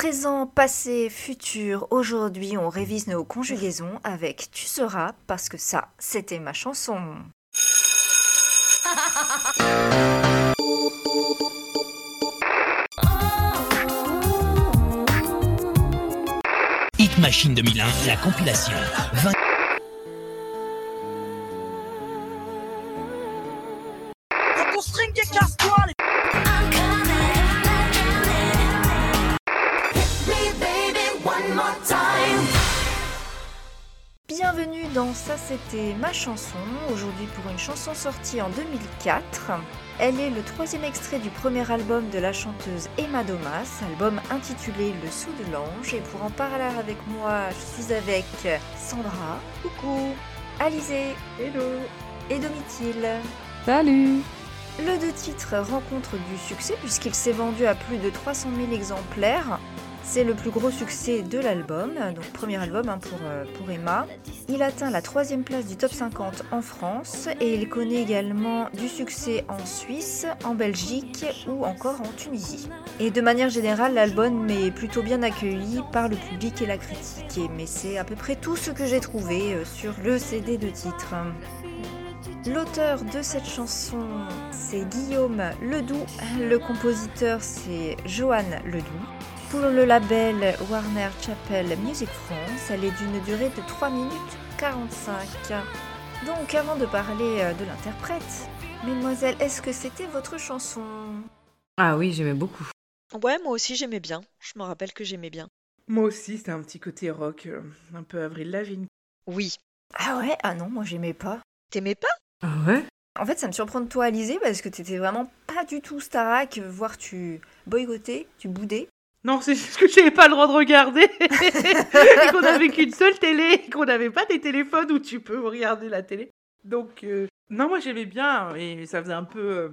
Présent, passé, futur, aujourd'hui on révise nos conjugaisons avec Tu seras parce que ça, c'était ma chanson. Hit Machine 2001, la compilation. 20... Ça c'était ma chanson, aujourd'hui pour une chanson sortie en 2004. Elle est le troisième extrait du premier album de la chanteuse Emma Domas, album intitulé Le Sou de l'Ange. Et pour en parler avec moi, je suis avec Sandra, coucou, Alizé, hello, et Domitil. Salut Le deux titres rencontre du succès puisqu'il s'est vendu à plus de 300 000 exemplaires. C'est le plus gros succès de l'album, donc premier album hein, pour, euh, pour Emma. Il atteint la troisième place du top 50 en France et il connaît également du succès en Suisse, en Belgique ou encore en Tunisie. Et de manière générale, l'album est plutôt bien accueilli par le public et la critique. Mais c'est à peu près tout ce que j'ai trouvé euh, sur le CD de titre. L'auteur de cette chanson, c'est Guillaume Ledoux. Le compositeur, c'est Johan Ledoux. Pour le label Warner Chappell Music France, elle est d'une durée de 3 minutes 45. Donc avant de parler euh, de l'interprète, mesdemoiselles, est-ce que c'était votre chanson? Ah oui, j'aimais beaucoup. Ouais, moi aussi j'aimais bien. Je me rappelle que j'aimais bien. Moi aussi, c'était un petit côté rock, euh, un peu Avril Lavigne. Oui. Ah ouais? Ah non, moi j'aimais pas. T'aimais pas? Ah ouais? En fait, ça me surprend de toi, Alizé, parce que t'étais vraiment pas du tout Starac, voire tu boycottais, tu boudais. Non, c'est juste que j'avais pas le droit de regarder et qu'on avait qu'une seule télé et qu'on n'avait pas des téléphones où tu peux regarder la télé. Donc, euh, non, moi j'aimais bien et ça faisait un peu, euh,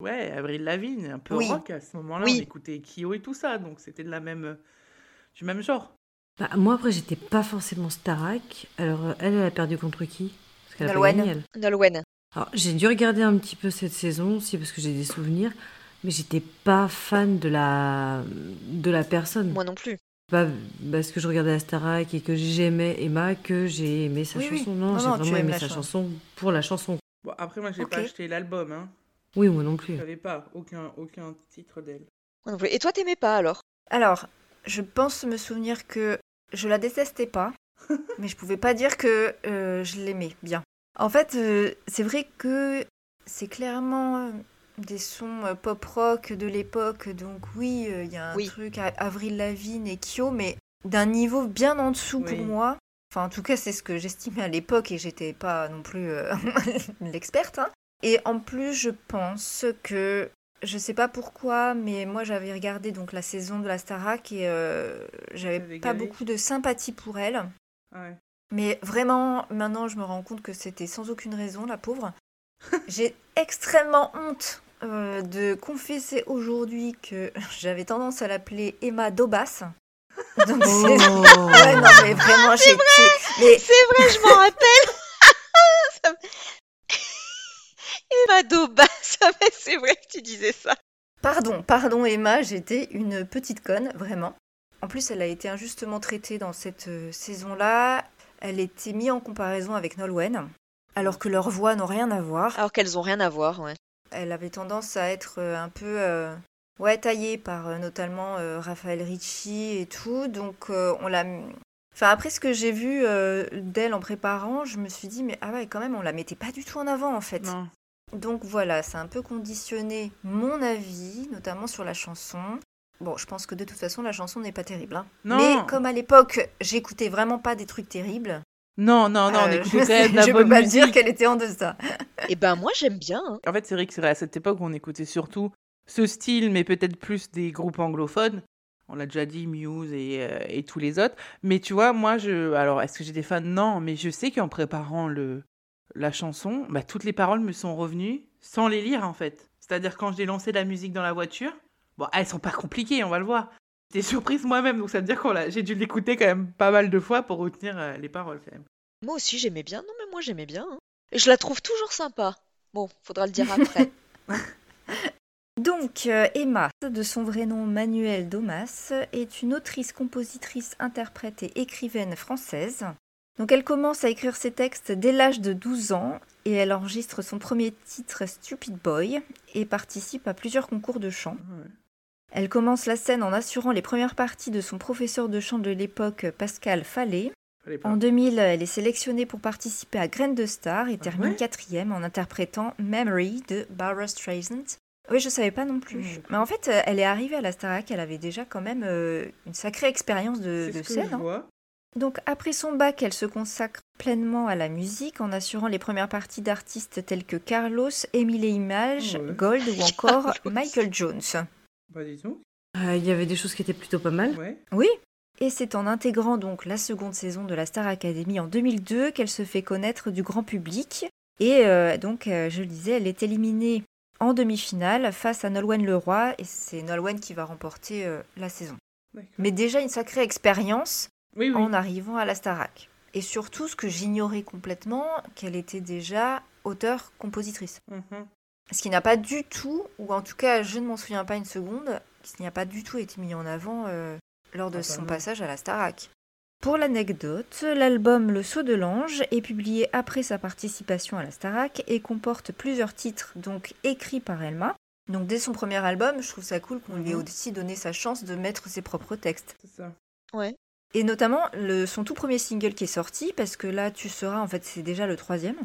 ouais, Avril Lavigne, un peu Oui. rock à ce moment-là. Oui. On écoutait Kyo et tout ça, donc c'était de la même, euh, du même genre. Bah, Moi, après, j'étais pas forcément Starac. Alors, euh, elle, elle a perdu contre qui? Nolwenn. Nolwenn. Alors, j'ai dû regarder un petit peu cette saison aussi parce que j'ai des souvenirs. Mais j'étais pas fan de la, de la personne. Moi non plus. Pas parce que je regardais la Starac et que j'aimais Emma que j'ai aimé sa Oui, oui. chanson. Non, Non, j'ai vraiment aimé sa chanson. chanson pour la chanson. Bon, après, moi j'ai Ok. pas acheté l'album, hein. Oui, moi non plus. J'avais pas aucun, aucun titre d'elle. Moi non plus. Et toi t'aimais pas alors? Alors, je pense me souvenir que je la détestais pas, mais je pouvais pas dire que euh, je l'aimais bien. En fait, euh, c'est vrai que c'est clairement euh, des sons euh, pop rock de l'époque, donc oui, euh, il y a un Oui. truc à Avril Lavigne et Kyo, mais d'un niveau bien en dessous Oui. pour moi. Enfin, en tout cas, c'est ce que j'estimais à l'époque et j'étais pas non plus euh, l'experte. hein. Et en plus, je pense que je sais pas pourquoi, mais moi j'avais regardé donc la saison de la Starac et euh, j'avais pas galé beaucoup de sympathie pour elle. Ouais. Mais vraiment, maintenant je me rends compte que c'était sans aucune raison, la pauvre. J'ai extrêmement honte euh, de confesser aujourd'hui que j'avais tendance à l'appeler Emma Dobas. Donc c'est. Oh. Ouais, non, mais vraiment, j'ai. Mais C'est vrai, je m'en rappelle. Emma Doba, ça mais c'est vrai que tu disais ça. Pardon, pardon Emma, j'étais une petite conne, vraiment. En plus, elle a été injustement traitée dans cette euh, saison-là. Elle était mise en comparaison avec Nolwenn, alors que leurs voix n'ont rien à voir. Alors qu'elles ont rien à voir, ouais. Elle avait tendance à être euh, un peu euh, ouais, taillée par euh, notamment Raphaël Ricci et tout. Donc on l'a... Enfin, après ce que j'ai vu euh, d'elle en préparant, je me suis dit, mais ah ouais, quand même, on la mettait pas du tout en avant en fait. Non. Donc voilà, ça a un peu conditionné mon avis, notamment sur la chanson. Bon, je pense que de toute façon, la chanson n'est pas terrible. hein. Non. Mais comme à l'époque, j'écoutais vraiment pas des trucs terribles. Non, non, non, on euh, écoutait je quand même de la je bonne peux pas musique. dire qu'elle était en deçà. Et ben moi j'aime bien. hein. En fait, c'est vrai que c'est à cette époque où on écoutait surtout ce style, mais peut-être plus des groupes anglophones. On l'a déjà dit, Muse et, euh, et tous les autres. Mais tu vois, moi, je. Alors, est-ce que j'ai des fans Non, mais je sais qu'en préparant le... la chanson, bah, toutes les paroles me sont revenues sans les lire, en fait. C'est-à-dire, quand j'ai lancé la musique dans la voiture, bon, elles sont pas compliquées, on va le voir. J'étais surprise moi-même, donc ça veut dire que j'ai dû l'écouter quand même pas mal de fois pour retenir euh, les paroles, quand même. Moi aussi j'aimais bien. Non mais moi j'aimais bien. hein. Et je la trouve toujours sympa. Bon, faudra le dire après. Donc, euh, Emma, de son vrai nom Manuel Domas, est une autrice, compositrice, interprète et écrivaine française. Donc, elle commence à écrire ses textes dès l'âge de 12 ans et elle enregistre son premier titre Stupid Boy et participe à plusieurs concours de chant. Elle commence la scène en assurant les premières parties de son professeur de chant de l'époque, Pascal Fallet. En 2000, elle est sélectionnée pour participer à Graines de Star et termine ouais quatrième en interprétant Memory de Barbara Streisand. Oui, je savais pas non plus. Plus. Mais en fait, euh, elle est arrivée à la Starac, elle avait déjà quand même euh, une sacrée expérience de, scène. hein. Donc après son bac, elle se consacre pleinement à la musique en assurant les premières parties d'artistes tels que Carlos, Emile Image, Ouais. Gold ou encore. Michael Jones. Bah dis donc. Euh, Il y avait des choses qui étaient plutôt pas mal. Ouais. Oui. Et c'est en intégrant donc la seconde saison de la Star Academy en 2002 qu'elle se fait connaître du grand public. Et euh, donc, euh, je le disais, elle est éliminée en demi-finale face à Nolwenn Leroy. Et c'est Nolwenn qui va remporter la saison. Mais déjà une sacrée expérience Oui, oui. en arrivant à la Starac. Et surtout, ce que j'ignorais complètement, qu'elle était déjà auteure-compositrice. Mhm. Ce qui n'a pas du tout, ou en tout cas je ne m'en souviens pas une seconde, ce qui n'a pas du tout été mis en avant euh, lors de Ah son passage à la Starac. Pour l'anecdote, l'album Le Saut de l'Ange est publié après sa participation à la Starac et comporte plusieurs titres donc écrits par Elma. Donc dès son premier album, je trouve ça cool qu'on lui ait Mhm. aussi donné sa chance de mettre ses propres textes. C'est ça. Ouais. Et notamment le, son tout premier single qui est sorti, parce que là tu seras, en fait c'est déjà le troisième.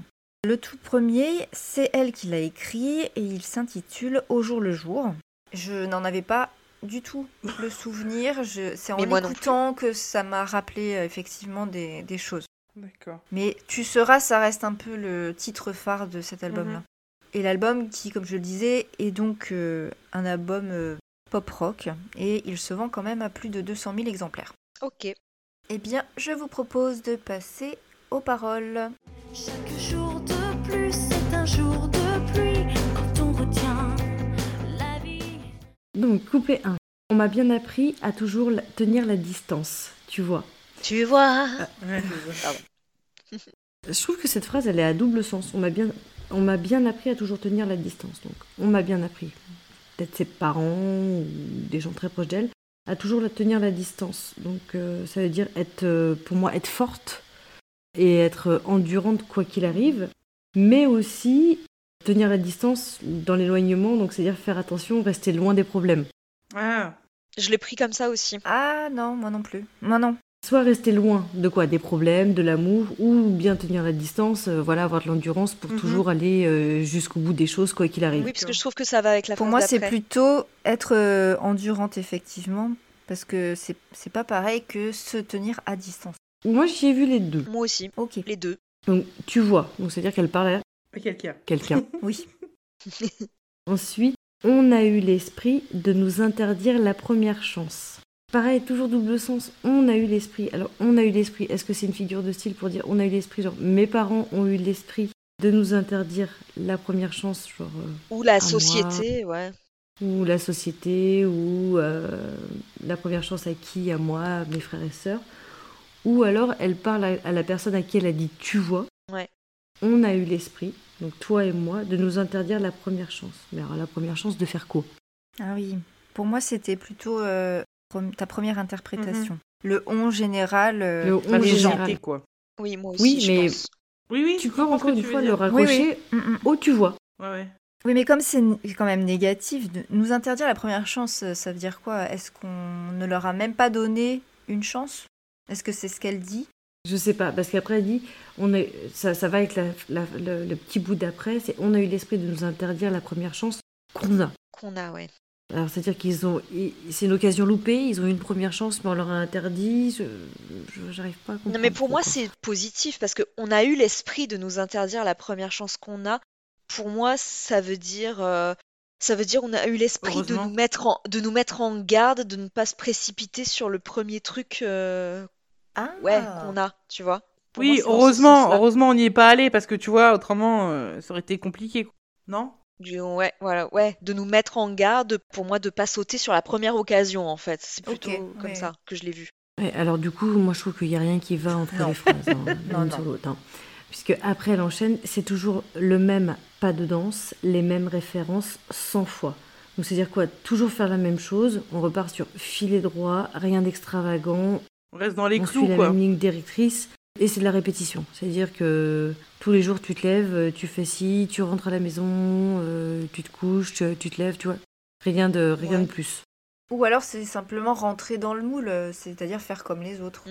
Le tout premier, c'est elle qui l'a écrit et il s'intitule Au jour le jour. Je n'en avais pas du tout le souvenir, je- c'est en l'écoutant que ça m'a rappelé euh, effectivement des, des choses. D'accord. Mais Tu seras, ça reste un peu le titre phare de cet album-là. Mhm. Et l'album qui, comme je le disais, est donc euh, un album euh, pop-rock et il se vend quand même à plus de 200 000 exemplaires. Ok. Eh bien, je vous propose de passer aux paroles. Chaque jour de plus c'est un jour de pluie quand on retient la vie. Donc, couplet 1. On m'a bien appris à toujours tenir la distance, tu vois. Tu vois ça. Je trouve que cette phrase, elle est à double sens. On m'a bien, on m'a bien appris à toujours tenir la distance. Donc, on m'a bien appris, peut-être ses parents ou des gens très proches d'elle, à toujours la tenir la distance. Donc, euh, ça veut dire être, euh, pour moi, être forte et être endurante quoi qu'il arrive, mais aussi tenir la distance dans l'éloignement. Donc, c'est-à-dire faire attention, rester loin des problèmes. Ah, Je l'ai pris comme ça aussi. Ah non, moi non plus. Moi non. Soit rester loin de quoi Des problèmes, de l'amour, ou bien tenir la distance, euh, voilà, avoir de l'endurance pour Mhm. toujours aller euh, jusqu'au bout des choses, quoi qu'il arrive. Oui, parce que je trouve que ça va avec la Pour moi, c'est plutôt être euh, endurante, effectivement, parce que c'est c'est pas pareil que se tenir à distance. Moi, j'y ai vu les deux. Moi aussi. Ok, Les deux. Donc, tu vois, donc c'est-à-dire qu'elle parle à quelqu'un. quelqu'un. oui. Ensuite, on a eu l'esprit de nous interdire la première chance. Pareil, toujours double sens. On a eu l'esprit. Alors, on a eu l'esprit. Est-ce que c'est une figure de style pour dire on a eu l'esprit? Genre, mes parents ont eu l'esprit de nous interdire la première chance, genre, euh, Ou la moi. société, ouais. ou la société, ou euh, la première chance à qui? À moi, à mes frères et sœurs. Ou alors, elle parle à, à la personne à qui elle a dit tu vois. Ouais. On a eu l'esprit, donc toi et moi, de nous interdire la première chance. Mais alors, la première chance de faire quoi? Ah oui. Pour moi, c'était plutôt euh, ta première interprétation. Le on général, euh, Le on général. quoi. Oui, moi aussi, Oui, je mais- pense. Oui, oui. Tu peux encore que une fois le raccrocher Mm, mm. au tu vois. Ouais, ouais. Oui, mais comme c'est quand même négatif, de nous interdire la première chance, ça veut dire quoi? Est-ce qu'on ne leur a même pas donné une chance? Est-ce que c'est ce qu'elle dit? Je sais pas, parce qu'après elle dit, on est, ça, ça va avec la- la- le, le petit bout d'après, c'est on a eu l'esprit de nous interdire la première chance qu'on a. Qu'on a, ouais. Alors c'est-à-dire qu'ils ont, c'est une occasion loupée, ils ont eu une première chance, mais on leur a interdit. Je, j'arrive pas à comprendre. Non, mais pour moi, c'est positif parce qu'on a eu l'esprit de nous interdire la première chance qu'on a. Pour moi, ça veut dire, euh, ça veut dire on a eu l'esprit de nous mettre en, de nous mettre en garde, de ne pas se précipiter sur le premier truc, euh, Ah ouais, qu'on a, tu vois. Pour Oui, heureusement, heureusement, on n'y est pas allé parce que tu vois, autrement, euh, ça aurait été compliqué. Non? Du- ouais, voilà, ouais, de nous mettre en garde, pour moi, de pas sauter sur la première occasion, en fait. C'est plutôt comme ouais. ça que je l'ai vu. Ouais, alors du coup, moi je trouve qu'il n'y a rien qui va entre Non. les phrases, hein, non. sur l'autre. hein. Puisque après elle enchaîne, c'est toujours le même pas de danse, les mêmes références 100 fois. Donc c'est-à-dire quoi? Toujours faire la même chose, on repart sur filet droit, rien d'extravagant, On reste dans les on clous, suit la même ligne directrice, et c'est de la répétition. C'est-à-dire que tous les jours tu te lèves, euh, tu fais ci, tu rentres à la maison, euh, tu te couches, tu, tu te lèves, tu vois. Rien de, rien Ouais. de plus. Ou alors c'est simplement rentrer dans le moule, euh, c'est-à-dire faire comme les autres.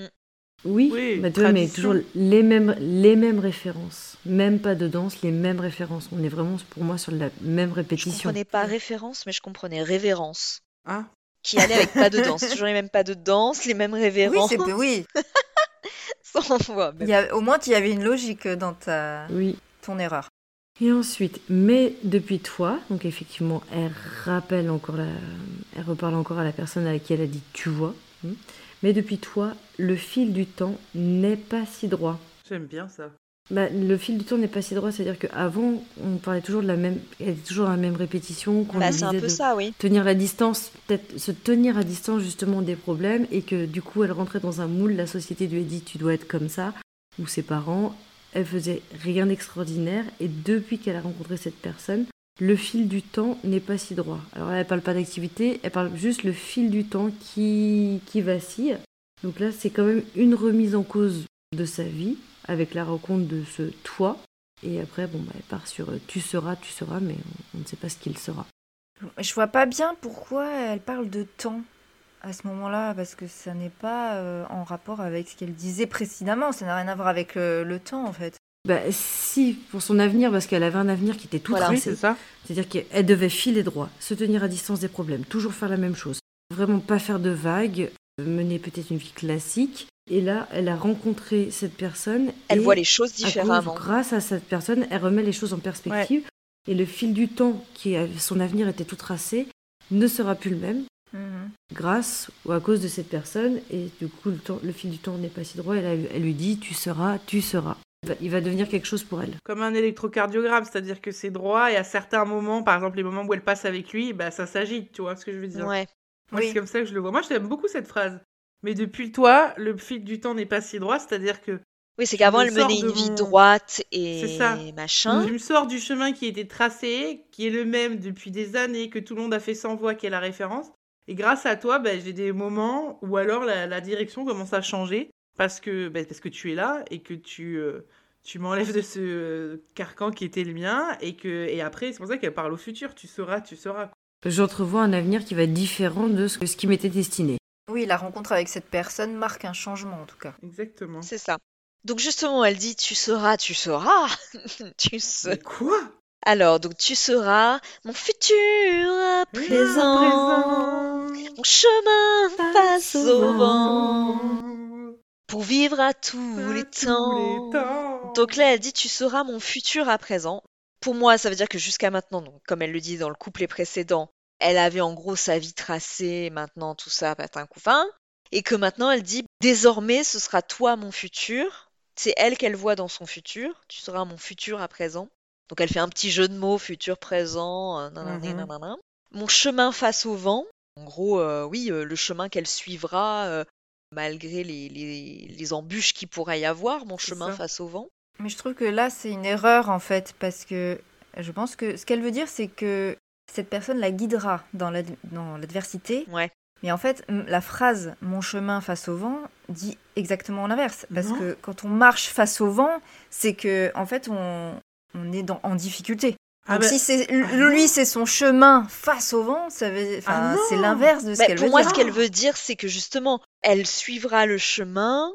Oui, Oui, bah, vois, mais toujours les mêmes, les mêmes références. Même pas de danse, les mêmes références. On est vraiment pour moi sur la même Je répétition. comprenais pas référence, mais je comprenais révérence. Ah, Qui allait avec pas de danse. Toujours les mêmes pas de danse, les mêmes Oui, révérences. c'est oui. Ça, on voit. Il y a, au moins, il y avait une logique dans ta, Oui. ton erreur. Et ensuite, mais depuis toi, donc effectivement, elle rappelle encore la, elle reparle encore à la personne à qui elle a dit tu vois. Mais depuis toi, le fil du temps n'est pas si droit. j'aime bien ça. Bah, le fil du temps n'est pas si droit, c'est-à-dire qu'avant, on parlait toujours de la même, elle était toujours dans la même répétition, qu'on Bah, un peu de ça, oui. tenir la distance, peut-être se tenir à distance justement des problèmes, et que du coup, elle rentrait dans un moule, la société lui a dit tu dois être comme ça, ou ses parents, elle faisait rien d'extraordinaire, et depuis qu'elle a rencontré cette personne, le fil du temps n'est pas si droit. Alors là, elle parle pas d'activité, elle parle juste le fil du temps qui, qui vacille. Donc là, c'est quand même une remise en cause de sa vie, avec la rencontre de ce toi. Et après, bon, bah, elle part sur euh, tu seras, tu seras, mais on, on ne sait pas ce qu'il sera. Je vois pas bien pourquoi elle parle de temps à ce moment-là, parce que ça n'est pas euh, en rapport avec ce qu'elle disait précédemment. Ça n'a rien à voir avec euh, le temps, en fait. Bah, si, pour son avenir, parce qu'elle avait un avenir qui était tout Voilà. Tracé. C'est-à-dire qu'elle devait filer droit, se tenir à distance des problèmes, toujours faire la même chose. Vraiment pas faire de vagues, mener peut-être une vie classique. Et là, elle a rencontré cette personne. Elle et voit les choses à cause- différemment. grâce à cette personne, elle remet les choses en perspective. Et le fil du temps, qui a- son avenir était tout tracé, ne sera plus le même Mhm. grâce ou à cause de cette personne. Et du coup, le, temps- le fil du temps n'est pas si droit. Elle, a- elle lui dit Tu seras, tu seras. Il va- Il va devenir quelque chose pour elle. Comme un électrocardiogramme, c'est-à-dire que c'est droit et à certains moments, par exemple les moments où elle passe avec lui, bah ça s'agite, tu vois ce que je veux dire. Ouais. Moi, Oui. c'est comme ça que je le vois. Moi, j'aime beaucoup cette phrase. Mais depuis toi, le fil du temps n'est pas si droit, c'est-à-dire que Oui, c'est Je qu'avant, elle menait une vie mon- droite et C'est ça. machin. tu me sors du chemin qui était tracé, qui est le même depuis des années, que tout le monde a fait sans voix, qui est la référence. Et grâce à toi, bah, j'ai des moments où alors la, la direction commence à changer parce que, bah, parce que tu es là et que tu, euh, tu m'enlèves de ce euh, carcan qui était le mien. Et, que, et après, c'est pour ça qu'elle parle au futur. Tu sauras, tu sauras. J'entrevois un avenir qui va être différent de ce, que- ce qui m'était destiné. Oui, la rencontre avec cette personne marque un changement, en tout cas. Exactement. C'est ça. Donc justement, elle dit tu seras, tu seras, tu seras. Mais quoi? Alors, donc tu seras mon futur à présent, mon chemin face au vent, pour vivre à tous les temps. Donc là, elle dit tu seras mon futur à présent. Pour moi, ça veut dire que jusqu'à maintenant, donc, comme elle le dit dans le couplet précédent, elle avait en gros sa vie tracée, maintenant tout ça, patin couffin. Et que maintenant, elle dit désormais, ce sera toi mon futur. C'est elle qu'elle voit dans son futur. Tu seras mon futur à présent. Donc elle fait un petit jeu de mots, futur, présent, euh, Mhm. nanana. Mon chemin face au vent. En gros, euh, oui, euh, le chemin qu'elle suivra, malgré les, les, les embûches qu'il pourrait y avoir, mon chemin ça. face au vent. Mais je trouve que là, c'est une erreur, en fait, parce que je pense que ce qu'elle veut dire, c'est que cette personne la guidera dans l'ad- dans l'adversité. Ouais. Mais en fait, la phrase Mon chemin face au vent dit exactement l'inverse. Parce Non. que quand on marche face au vent, c'est que, en fait, on, on est dans, en difficulté. Ah Donc bah- si c'est ah lui, c'est son chemin face au vent, ça veut, enfin, Ah c'est l'inverse de ce Bah, qu'elle pour veut moi, dire. ce qu'elle veut dire, c'est que justement, elle suivra le chemin,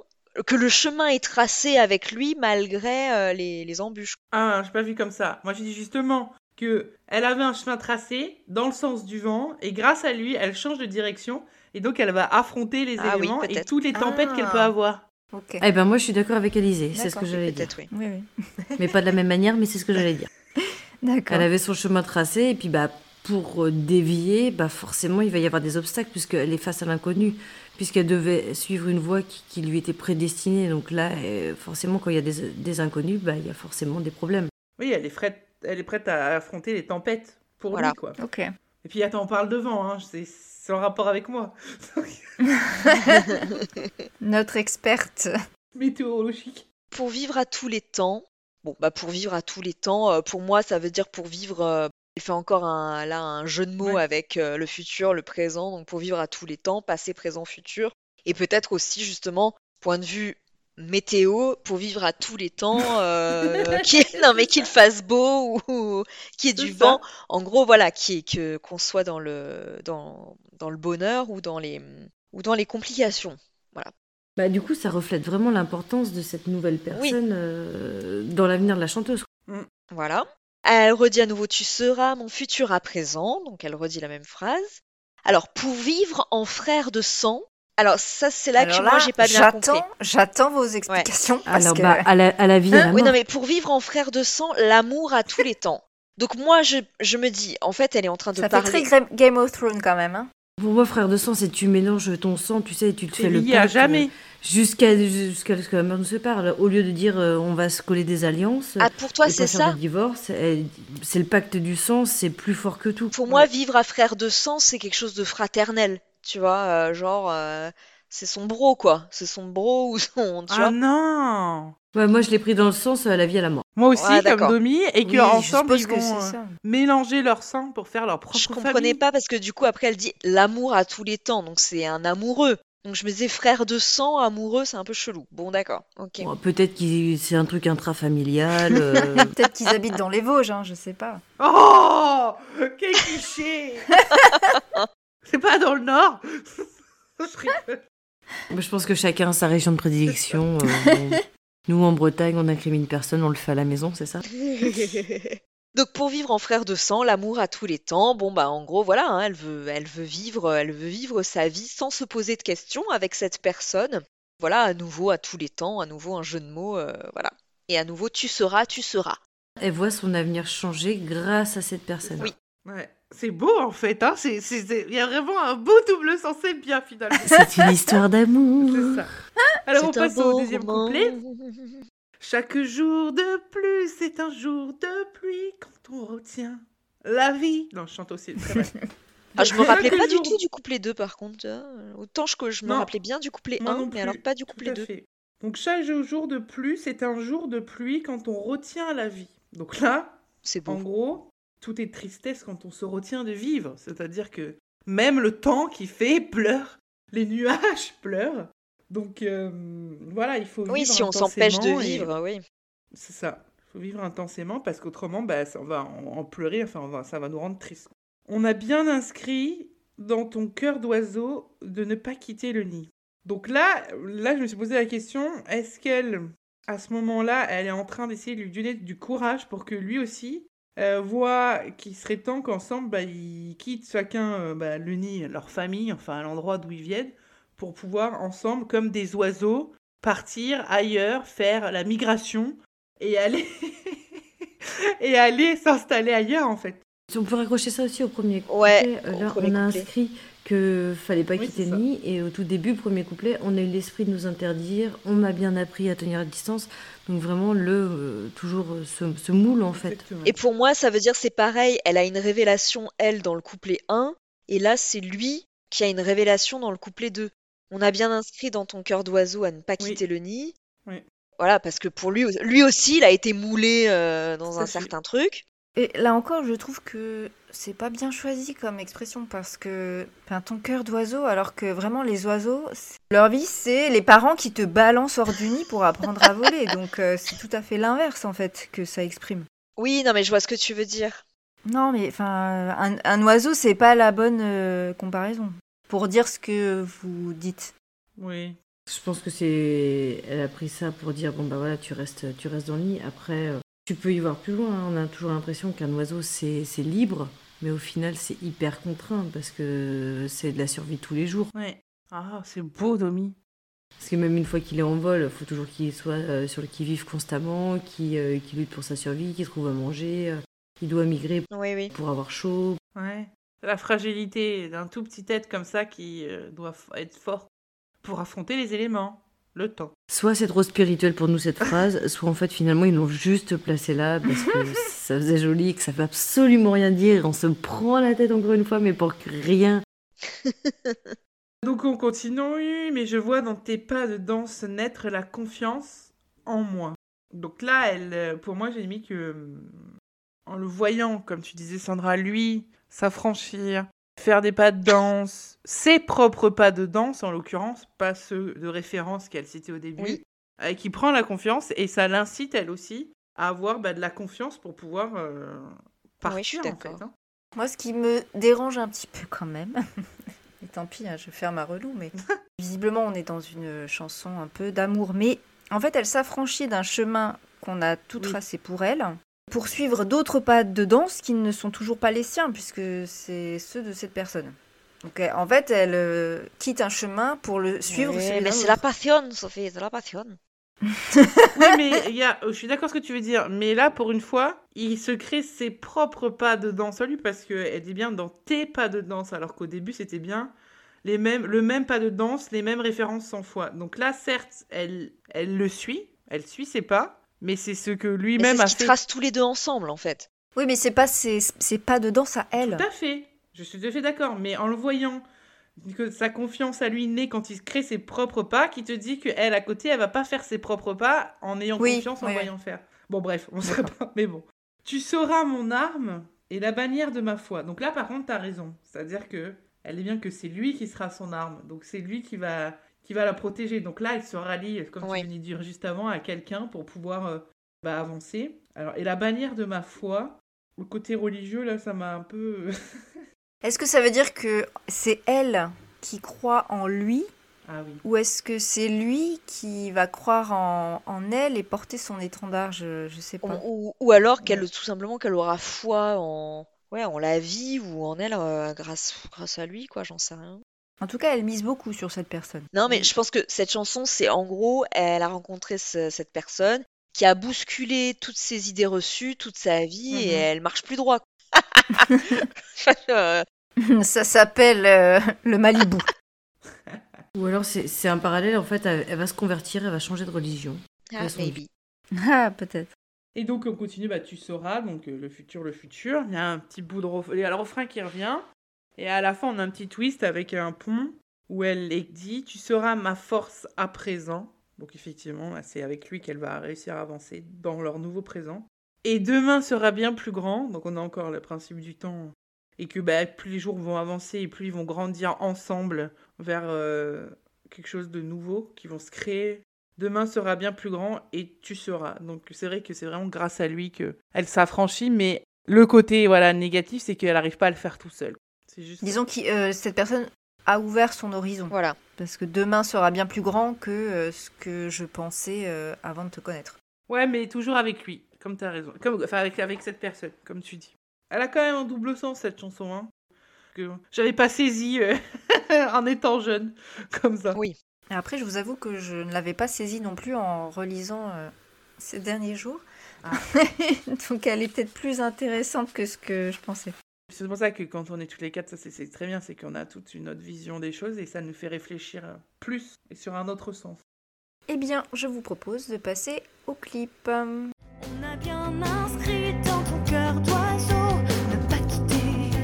que le chemin est tracé avec lui malgré euh, les, les embûches. Ah, j'ai pas vu comme ça. Moi, j'ai dit justement que elle avait un chemin tracé dans le sens du vent et grâce à lui, elle change de direction et donc elle va affronter les Ah oui, éléments et toutes les tempêtes Ah. qu'elle peut avoir. Ok. Eh ben moi je suis d'accord avec Alizé, c'est ce que j'allais dire. Peut-être, oui. Oui, oui. Mais pas de la même manière, mais c'est ce que j'allais dire. D'accord. Elle avait son chemin tracé et puis bah pour euh, dévier, bah forcément il va y avoir des obstacles puisqu'elle est face à l'inconnu, puisqu'elle devait suivre une voie qui, qui lui était prédestinée. Donc là, euh, forcément quand il y a des, des inconnus, bah il y a forcément des problèmes. Oui, elle est, elle est prête à affronter les tempêtes pour Voilà. lui, quoi. Ok. Et puis, attends, on parle de vent, hein. c'est en rapport avec moi. Notre experte. Météorologique. Pour vivre à tous les temps, bon, bah pour vivre à tous les temps, euh, pour moi, ça veut dire pour vivre euh, Il fait encore un, là un jeu de mots Ouais. avec euh, le futur, le présent, donc pour vivre à tous les temps, passé, présent, futur. Et peut-être aussi, justement, point de vue météo, pour vivre à tous les temps, euh, qu'il non, mais qu'il fasse beau ou qu'il y ait du ça. vent. En gros, voilà, qui que, qu'on soit dans le, dans, dans le bonheur ou dans les, ou dans les complications. Bah, du coup, ça reflète vraiment l'importance de cette nouvelle personne euh, dans l'avenir de la chanteuse. Voilà. Elle redit à nouveau Tu seras mon futur à présent. Donc elle redit la même phrase. Alors, pour vivre en frère de sang. Alors, ça, c'est là Alors que moi, j'ai pas bien compris. j'attends, j'attends vos explications parce Alors, que bah, à, la, à la vie, à la Oui, non, mais pour vivre en frère de sang, l'amour à tous les temps. Donc, moi, je, je me dis, en fait, elle est en train de ça fait parler. très Gra- Game of Thrones quand même. Hein. Pour moi, frère de sang, c'est tu mélanges ton sang, tu sais, tu te fais le lié à pacte, jamais. Jusqu'à jusqu'à ce que la mort nous sépare. Au lieu de dire euh, on va se coller des alliances Ah, pour toi, et c'est pas faire ça de divorce, elle- c'est le pacte du sang, c'est plus fort que tout. Pour moi, vivre à frère de sang, c'est quelque chose de fraternel. Tu vois, euh, genre, euh, c'est son bro, quoi. C'est son bro ou son. Tu Ah vois? non Ouais, moi, je l'ai pris dans le sens la vie à la mort. Moi aussi, Ouais, comme d'accord. Domi, et Oui, qu'ensemble, je suppose ils que vont c'est euh, ça. mélanger leur sang pour faire leur propre Je comprenais famille. pas parce que du coup, après, elle dit l'amour à tous les temps. Donc, c'est un amoureux. Donc, je me disais frère de sang, amoureux, c'est un peu chelou. Bon, d'accord. Ok. Bon, Peut-être que c'est un truc intrafamilial. euh, Peut-être qu'ils habitent dans les Vosges, hein, je sais pas. Oh Quel cliché C'est pas dans le Nord Je pense que chacun a sa région de prédilection. euh, bon. Nous, en Bretagne, on incrimine personne, on le fait à la maison, c'est ça? Donc pour vivre en frère de sang, l'amour à tous les temps, bon bah en gros voilà, hein, elle veut, elle veut vivre, elle veut vivre sa vie sans se poser de questions avec cette personne. Voilà, à nouveau à tous les temps, à nouveau un jeu de mots, euh, voilà. Et à nouveau tu seras, tu seras. Elle voit son avenir changer grâce à cette personne. Oui. Ouais. C'est beau en fait, hein c'est, c'est- c'est- il y a vraiment un beau double sens, c'est bien finalement. C'est une histoire d'amour. C'est ça. Alors on C'est passe au deuxième roman. couplet. Chaque jour de plus est un jour de pluie quand on retient la vie. Non, je chante aussi. Ah, je me rappelais pas du tout du couplet 2 par contre. vois. Autant que je me rappelais bien du couplet Moi 1, non mais plus, alors pas du tout couplet à 2. fait. Donc chaque jour de plus est un jour de pluie quand on retient la vie. Donc là, C'est en beau. gros, tout est tristesse quand on se retient de vivre. C'est-à-dire que même le temps qui fait pleure, les nuages pleurent. Donc euh, voilà, il faut Oui, vivre si on s'empêche de et- vivre, oui. C'est ça. Il faut vivre intensément parce qu'autrement, bah, ça, on va en, en pleurer, enfin, on va- ça va nous rendre tristes. On a bien inscrit dans ton cœur d'oiseau de ne pas quitter le nid. Donc là, là, je me suis posé la question, est-ce qu'elle, à ce moment-là, elle est en train d'essayer de lui donner du courage pour que lui aussi euh, voit qu'il serait temps qu'ensemble, bah, ils quittent chacun euh, bah, le nid, leur famille, enfin, à l'endroit d'où ils viennent, pour pouvoir ensemble, comme des oiseaux, partir ailleurs, faire la migration et aller et aller s'installer ailleurs en fait. On peut raccrocher ça aussi au premier couplet. Ouais, Euh, Là, on a couplet. inscrit que fallait pas Oui, quitter nid. Et au tout début, premier couplet, on a eu l'esprit de nous interdire. On m'a bien appris à tenir la distance. Donc vraiment, le euh, toujours euh, ce, ce moule en fait. Et pour moi, ça veut dire c'est pareil, elle a une révélation, elle, dans le couplet 1, et là, c'est lui qui a une révélation dans le couplet 2. On a bien inscrit dans ton cœur d'oiseau à ne pas Oui. quitter le nid. Oui. Voilà, parce que pour lui, lui aussi, il a été moulé euh, dans un à fait. certain truc. Et là encore, je trouve que c'est pas bien choisi comme expression parce que enfin, ton cœur d'oiseau, alors que vraiment les oiseaux, leur vie, c'est les parents qui te balancent hors du nid pour apprendre à voler. Donc euh, c'est tout à fait l'inverse en fait que ça exprime. Oui, non, mais je vois ce que tu veux dire. Non, mais enfin, un, un oiseau, c'est pas la bonne euh, comparaison pour dire ce que vous dites. Oui. Je pense que c'est. Elle a pris ça pour dire bon bah voilà, tu restes, tu restes dans le nid. Après, euh, tu peux y voir plus loin. hein. On a toujours l'impression qu'un oiseau c'est c'est libre, mais au final c'est hyper contraint parce que c'est de la survie tous les jours. Ouais. Ah, c'est beau Domi. Parce que même une fois qu'il est en vol, il faut toujours qu'il soit euh, sur le qui-vive constamment, qu'il euh, qu'il lutte pour sa survie, qu'il trouve à manger, euh, qu'il doit migrer Oui, oui. pour avoir chaud. Ouais. La fragilité d'un tout petit être comme ça qui euh, doit être fort pour affronter les éléments, le temps. Soit c'est trop spirituel pour nous cette phrase, soit en fait finalement ils l'ont juste placé là parce que ça faisait joli que ça veut absolument rien dire. On se prend la tête encore une fois, mais pour rien. Donc on continue, mais je vois dans tes pas de danse naître la confiance en moi. Donc là, elle, euh, pour moi, j'ai mis que euh, en le voyant, comme tu disais Sandra, lui, s'affranchir, faire des pas de danse, ses propres pas de danse en l'occurrence, pas ceux de référence qu'elle citait au début, Oui. euh, qui prend la confiance et ça l'incite elle aussi à avoir bah, de la confiance pour pouvoir euh, partir Oui, je suis en fait. hein. Moi, ce qui me dérange un petit peu quand même, et tant pis, hein, je vais faire ma relou, mais visiblement, on est dans une chanson un peu d'amour. Mais en fait, elle s'affranchit d'un chemin qu'on a tout Oui. tracé pour elle, pour suivre d'autres pas de danse qui ne sont toujours pas les siens, puisque c'est ceux de cette personne. Donc, elle- en fait, elle euh, quitte un chemin pour le suivre mais c'est la passion, Sophie, c'est la passion. Oui, mais il y a, je suis d'accord ce que tu veux dire, mais là, pour une fois, il se crée ses propres pas de danse à lui parce qu'elle dit bien dans tes pas de danse, alors qu'au début, c'était bien les mêmes, le même pas de danse, les mêmes références 100 fois. Donc là, certes, elle, elle le suit, elle suit ses pas, mais c'est ce que lui-même c'est a ce fait. tracent tous les deux ensemble, en fait. Oui, mais c'est pas ses pas de danse à elle. Tout à fait, je suis tout à fait d'accord, mais en le voyant, que sa confiance à lui naît quand il crée ses propres pas, qui te dit qu'elle, à côté, elle va pas faire ses propres pas en ayant Oui, confiance en voyant faire. Bon, bref, on serait pas. Mais bon. Tu sauras mon arme et la bannière de ma foi. Donc là, par contre, t'as raison. C'est-à-dire que elle est bien que c'est lui qui sera son arme. Donc c'est lui qui va, qui va la protéger. Donc là, elle se rallie, comme Oui. tu venais de dire juste avant, à quelqu'un pour pouvoir euh, bah, avancer. Alors, et la bannière de ma foi, le côté religieux, là, ça m'a un peu. Est-ce que ça veut dire que c'est elle qui croit en lui ah oui. Ou est-ce que c'est lui qui va croire en, en elle et porter son étendard? Je, je sais pas. ou- ou alors qu'elle tout simplement qu'elle aura foi en ouais en la vie ou en elle euh, grâce grâce à lui quoi j'en sais rien En tout cas, elle mise beaucoup sur cette personne. non mais je pense que cette chanson c'est en gros elle a rencontré ce- cette personne qui a bousculé toutes ses idées reçues toute sa vie et Mhm. elle marche plus droit Ça s'appelle euh, le Malibu. Ou alors c'est un parallèle, en fait, elle, elle va se convertir, elle va changer de religion. ah, maybe. ah, peut-être. Et donc on continue, bah tu sauras, donc euh, le futur, le futur. Il y a un petit bout de ref- il y a le refrain qui revient. Et à la fin, on a un petit twist avec un pont où elle dit Tu seras ma force à présent. Donc effectivement, c'est avec lui qu'elle va réussir à avancer dans leur nouveau présent. Et demain sera bien plus grand. Donc on a encore le principe du temps. Et que bah, plus les jours vont avancer et plus ils vont grandir ensemble vers euh, quelque chose de nouveau, qui vont se créer Demain sera bien plus grand et tu seras. Donc c'est vrai que c'est vraiment grâce à lui que elle s'affranchit, mais le côté voilà négatif, c'est qu'elle n'arrive pas à le faire tout seul. Juste. Disons que euh, cette personne a ouvert son horizon. voilà Parce que demain sera bien plus grand que euh, ce que je pensais euh, avant de te connaître. Ouais, mais toujours avec lui, comme tu as raison. Comme, enfin, avec, avec cette personne, comme tu dis. Elle a quand même un double sens cette chanson, hein. Que j'avais pas saisi euh, en étant jeune, comme ça. oui Et après, je vous avoue que je ne l'avais pas saisie non plus en relisant euh, ces derniers jours. Ah. Donc elle est peut-être plus intéressante que ce que je pensais. C'est pour ça que quand on est tous les quatre, ça c'est- très bien, c'est qu'on a toute une autre vision des choses et ça nous fait réfléchir plus et sur un autre sens. Eh bien, je vous propose de passer au clip. On a bien inscrit dans ton cœur d'oiseau ne pas quitter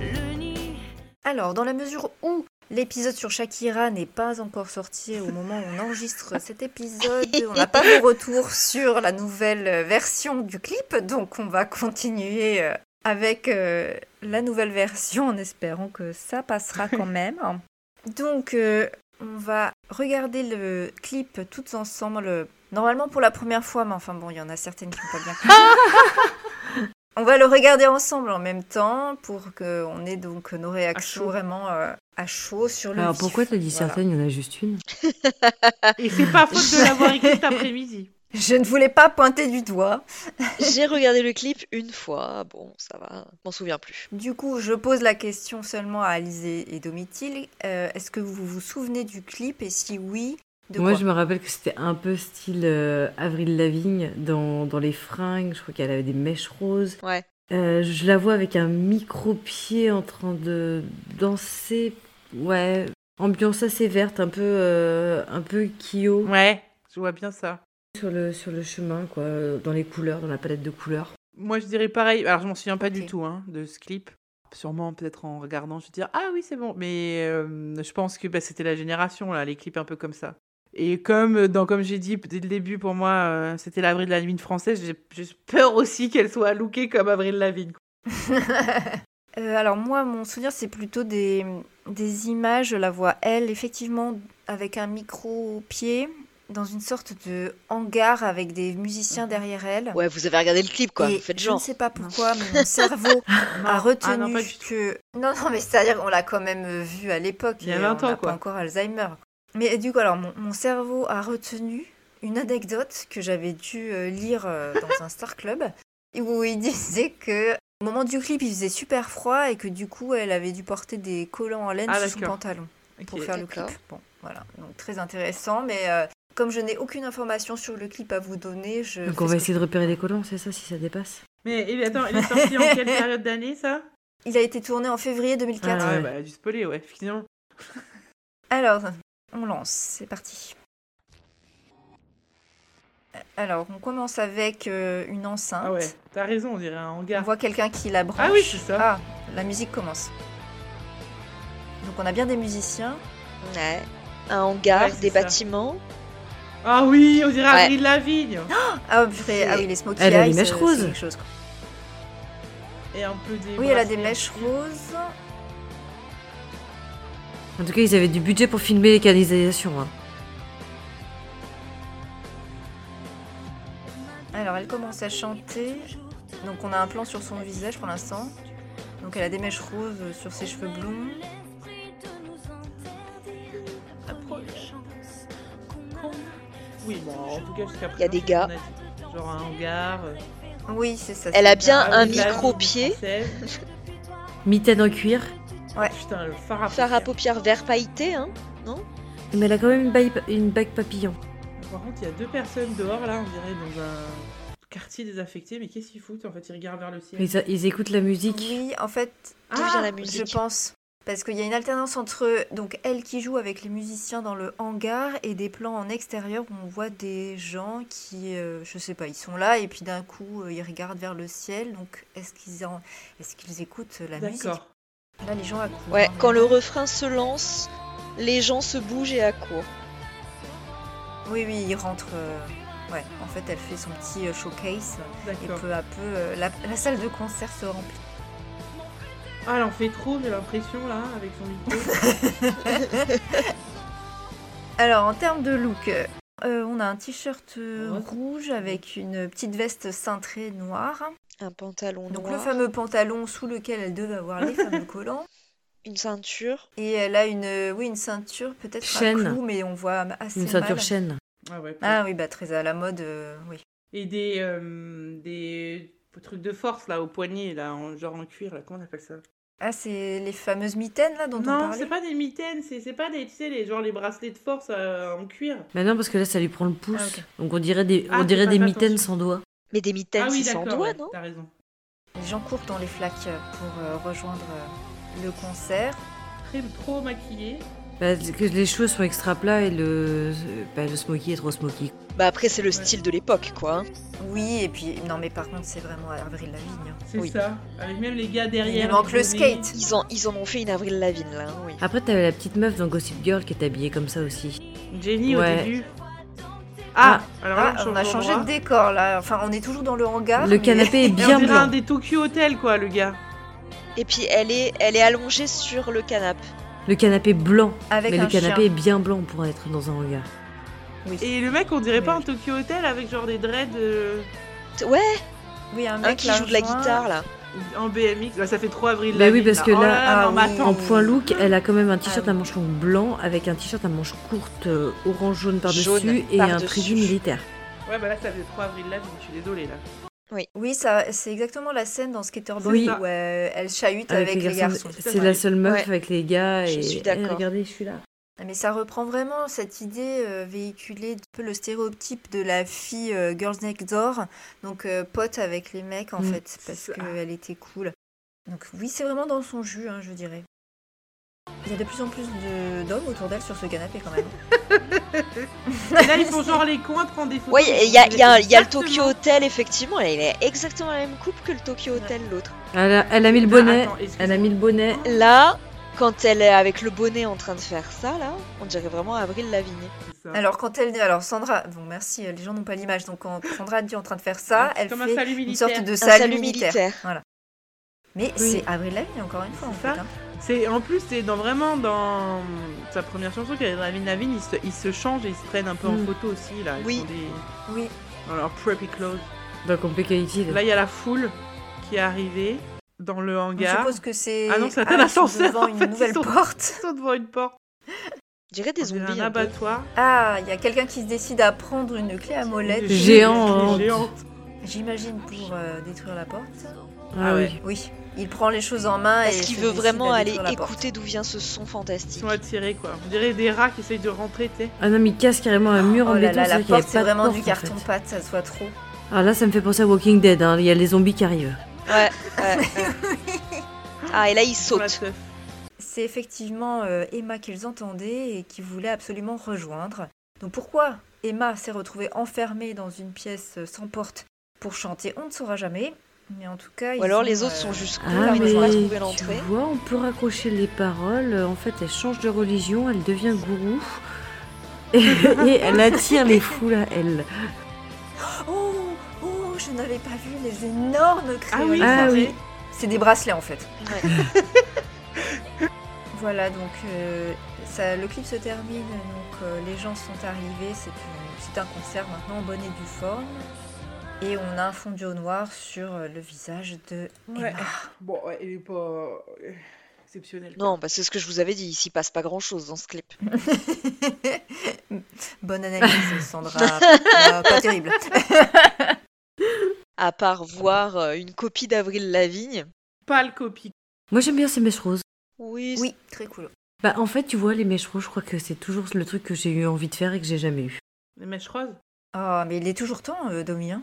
le nid. Alors, dans la mesure où l'épisode sur Shakira n'est pas encore sorti au moment où on enregistre cet épisode, on n'a pas de retour sur la nouvelle version du clip, donc on va continuer euh, avec euh, la nouvelle version en espérant que ça passera quand même. Donc, euh, on va regarder le clip toutes ensemble. Normalement pour la première fois, mais enfin bon, il y en a certaines qui n'ont pas bien compris. On va le regarder ensemble en même temps pour qu'on ait donc nos réactions chaud. vraiment euh, à chaud sur le Alors vif. pourquoi t'as dit Voilà. certaines, il y en a juste une? Et c'est pas faute de l'avoir écrit cet après-midi. Je ne voulais pas pointer du doigt. j'ai regardé le clip une fois bon ça va je m'en souviens plus Du coup, je pose la question seulement à Alizé et Domitil. Euh, Est-ce que vous vous souvenez du clip et si oui, de Moi quoi je me rappelle que c'était un peu style euh, Avril Lavigne dans, dans les fringues, je crois qu'elle avait des mèches roses. ouais Euh, je la vois avec un micro-pied en train de danser, ouais, ambiance assez verte, un peu, euh, un peu Kyo Ouais, je vois bien ça. Sur le, sur le chemin, quoi, dans les couleurs, dans la palette de couleurs. Moi, je dirais pareil. Alors, je m'en souviens pas du tout hein, de ce clip. Sûrement, peut-être en regardant, je vais dire Ah oui, c'est bon. Mais euh, je pense que bah, c'était la génération, là, les clips un peu comme ça. Et comme, dans, comme j'ai dit dès le début, pour moi, euh, c'était l'Avril Lavigne française, j'ai j'ai peur aussi qu'elle soit lookée comme Avril Lavigne. Euh, alors moi, mon souvenir, c'est plutôt des, des images. Je la vois, elle, effectivement, avec un micro au pied, dans une sorte de hangar avec des musiciens derrière elle. Ouais, vous avez regardé le clip, quoi. Et vous faites je genre. ne sais pas pourquoi, mais mon cerveau a Ah retenu non, que... Non, non, mais c'est-à-dire qu'on l'a quand même euh, vu à l'époque. Il y a et 20 on ans, quoi. pas encore Alzheimer. Mais du coup, alors, mon, mon cerveau a retenu une anecdote que j'avais dû euh, lire euh, dans un Star Club, où il disait que au moment du clip, il faisait super froid et que du coup, elle avait dû porter des collants en laine Ah, sous son pantalon pour faire le clip. Bon, voilà, donc très intéressant, mais euh, comme je n'ai aucune information sur le clip à vous donner, je. Donc on va que essayer de repérer des collants, c'est ça, si ça dépasse Mais attends, il est sorti en quelle période d'année, ça? Il a été tourné en février 2004. Ah ouais, ouais. bah, du spoiler, ouais, effectivement. Alors, on lance, c'est parti. Alors, on commence avec euh, une enceinte. Ah ouais, t'as raison, on dirait un On hangar. voit quelqu'un qui la branche. Ah oui, c'est ça. Ah, la musique commence. Donc, on a bien des musiciens. Ouais. Un hangar, Ouais, des ça. bâtiments. Ah oui, on dirait Ouais. Avril Lavigne. Ah, purée, ah oui, les smoky Elle a les eyes, mèches roses. chose. Et un peu des. Oui, elle a des mèches roses. En tout cas, ils avaient du budget pour filmer les canalisations. hein. Alors, elle commence à chanter. Donc, on a un plan sur son visage pour l'instant. Donc, elle a des mèches roses sur ses cheveux blonds. Oui, bon, en tout cas, jusqu'à Il y a des gars. présent, a. Genre un hangar. euh, Oui, c'est ça. Elle a bien un micro-pied. Mitaine en cuir. Putain, le phare à paupières. vert pailleté, hein. Mais elle a quand même une bague, une bague papillon. Par contre, il y a deux personnes dehors, là, on dirait, dans un quartier désaffecté. Mais qu'est-ce qu'ils foutent En fait, ils regardent vers le ciel. Ils, ils écoutent la musique. Oui, en fait, vient la je musique? Pense. Parce qu'il y a une alternance entre donc elle qui joue avec les musiciens dans le hangar et des plans en extérieur où on voit des gens qui, euh, je sais pas, ils sont là et puis d'un coup euh, ils regardent vers le ciel. Donc est-ce qu'ils en... est-ce qu'ils écoutent la musique? D'accord. Là les gens accourent. Ouais, hein, quand le refrain se lance, les gens se bougent et accourent. Oui oui, ils rentrent. euh, Ouais, en fait elle fait son petit euh, showcase et peu à peu euh, la, la salle de concert se remplit. Ah, elle en fait trop, j'ai l'impression, là, avec son micro. Alors, en termes de look, euh, on a un t-shirt euh, rouge avec une petite veste cintrée noire. Un pantalon Donc, le noir, fameux pantalon sous lequel elle devait avoir les fameux collants. une ceinture. Et elle a une, euh, oui, une ceinture, peut-être Chaîne. un clou, mais on voit assez Une ceinture mal. chaîne. Ah ouais. Ah oui, bah très à la mode, euh, oui. Et des, euh, des trucs de force, là, au poignet, là, en, genre en cuir, là, comment on appelle ça? Ah, c'est les fameuses mitaines, là, dont on Non, parlait c'est pas des mitaines, c'est c'est pas des, tu sais, les, genre les bracelets de force euh, en cuir. Mais non, parce que là, ça lui prend le pouce. Ah. Donc on dirait des, Ah, on dirait des mitaines attention. sans doigts. Mais des mitaines, ah oui, c'est sans doigts, ouais, non t'as raison. Les gens courent dans les flaques pour euh, rejoindre euh, le concert. Très, trop maquillé. Bah, que les cheveux sont extra plats et le, bah, le smoky est trop smoky. Bah après, c'est le Ouais. style de l'époque, quoi. hein. Oui, et puis, non, mais par contre, c'est vraiment Avril Lavigne. hein. C'est Oui. ça. Avec même les gars derrière. Il manque le skate. Ils en, ils en ont fait une Avril Lavigne, là, hein, oui. Après, t'avais la petite meuf dans Gossip Girl qui est habillée comme ça aussi. Jenny Ouais. au début. Ah, alors là, Ah, on, on a changé de décor, là. Enfin, on est toujours dans le hangar. le mais- canapé est bien dirait un blanc. des Tokyo Hotel, quoi, le gars. Et puis, elle est, elle est allongée sur le canapé. Le canapé blanc. Avec mais un le canapé chien. est bien blanc pour être dans un hangar. Oui. Et le mec, on dirait Oui, pas oui. un Tokyo Hotel avec genre des dreads euh, Ouais, Oui, un un mec qui joue de la guitare, là. en BMX. Bah, ça fait 3 avril. Bah oui, parce que Oh là- là, ah non, oui. En point look, elle a quand même un t-shirt Ah à oui. manches longues blanc avec un t-shirt à manches courtes euh, orange-jaune par-dessus et un tribu militaire. Ouais, bah là, ça fait 3 avril Lavigne, je suis désolée, là. Oui, ça, c'est exactement la scène dans Skaterball Oui. où euh, elle chahute Avec, avec, les garçons. C'est la seule meuf Ouais. avec les gars Je et suis Eh, d'accord. regardez, je suis là. Ah, Mais ça reprend vraiment cette idée euh, véhiculée, un peu le stéréotype de la fille euh, Girls Next Door, donc euh, pote avec les mecs en Mm. fait, parce qu'elle était cool. Donc oui, c'est vraiment dans son jus, hein, je dirais. Il y a de plus en plus de- d'hommes autour d'elle sur ce canapé quand même. Et là, ils font genre les coins, prendre des photos. Ouais, il y a, il y a- il y a le. Tokyo Hotel, effectivement. Elle est exactement la même coupe que le Tokyo Hotel, l'autre. Elle a, elle a mis le Ah, bonnet. attends. Elle a mis le bonnet. Là, Quand elle est avec le bonnet en train de faire ça, là, on dirait vraiment Avril Lavigne. Alors quand elle alors Sandra bon merci les gens n'ont pas l'image donc quand Sandra dit en train de faire ça C'est elle comme un fait salut une sorte de Un salut, salut militaire. militaire. Voilà. Mais Oui. c'est Avril Lavigne encore une fois en C'est fait. hein. C'est en plus c'est dans vraiment dans sa première chanson qu'avec Lavigne Lavigne ils se, ils se changent et ils se prennent un peu en Mm. photo aussi là. Ils Oui. des- Oui. dans leur preppy clothes. Dans Complicated. Là il y a la foule qui est arrivée dans le Je hangar. suppose que c'est Ah non, c'est un ils sont ascenseur, devant en une fait, ils nouvelle sont- porte. Ils sont devant une porte. On dirait des zombies. un un peu. abattoir. Ah, il y a quelqu'un qui se décide à prendre une clé à molette. Géante. J'imagine pour euh, détruire la porte. Ah, Ah oui. ouais. Oui, il prend les choses en main Parce et qu'il veut vraiment aller écouter d'où vient ce son Ils fantastique. sont attirés quoi. On dirait des rats qui essayent de rentrer, tu sais. Ah non, mais il casse carrément un mur en Oh là béton. là, la porte c'est vraiment porte, du en carton fait. pâte, ça soit trop. Ah là, ça me fait penser à Walking Dead. hein. Il y a les zombies qui arrivent. Ouais. Ah, et là, il saute. C'est effectivement euh, Emma qu'ils entendaient et qui voulait absolument rejoindre. Donc pourquoi Emma s'est retrouvée enfermée dans une pièce euh, sans porte pour chanter On ne saura jamais. Mais en tout cas, Ou ils alors les autres euh, sont juste Ah, ils mais n'ont pas trouvé tu l'entrée. vois, on peut raccrocher les paroles. En fait, elle change de religion, elle devient gourou. Et, et elle attire les foules à elle. Oh, je n'avais pas vu les énormes crayons. oui, Ah c'est oui. vrai. C'est des bracelets en fait. Ouais. Voilà, donc euh, ça, le clip se termine, donc euh, les gens sont arrivés, c'est un concert maintenant en bonne et due forme. Et on a un fondu au noir sur euh, le visage de Ouais. Emma. Bon, ouais, il est pas exceptionnel. quoi. Non, bah, c'est ce que je vous avais dit, il s'y passe pas grand chose dans ce clip. Bonne analyse, Sandra. Euh, pas terrible. À part voir euh, une copie d'Avril Lavigne. Pas le copie. Moi, j'aime bien ces mèches roses. Oui, Oui, très cool. Bah, en fait, tu vois, les mèches roses, je crois que c'est toujours le truc que j'ai eu envie de faire et que j'ai jamais eu. Les mèches roses? Oh, mais il est toujours temps, euh, Domi. hein.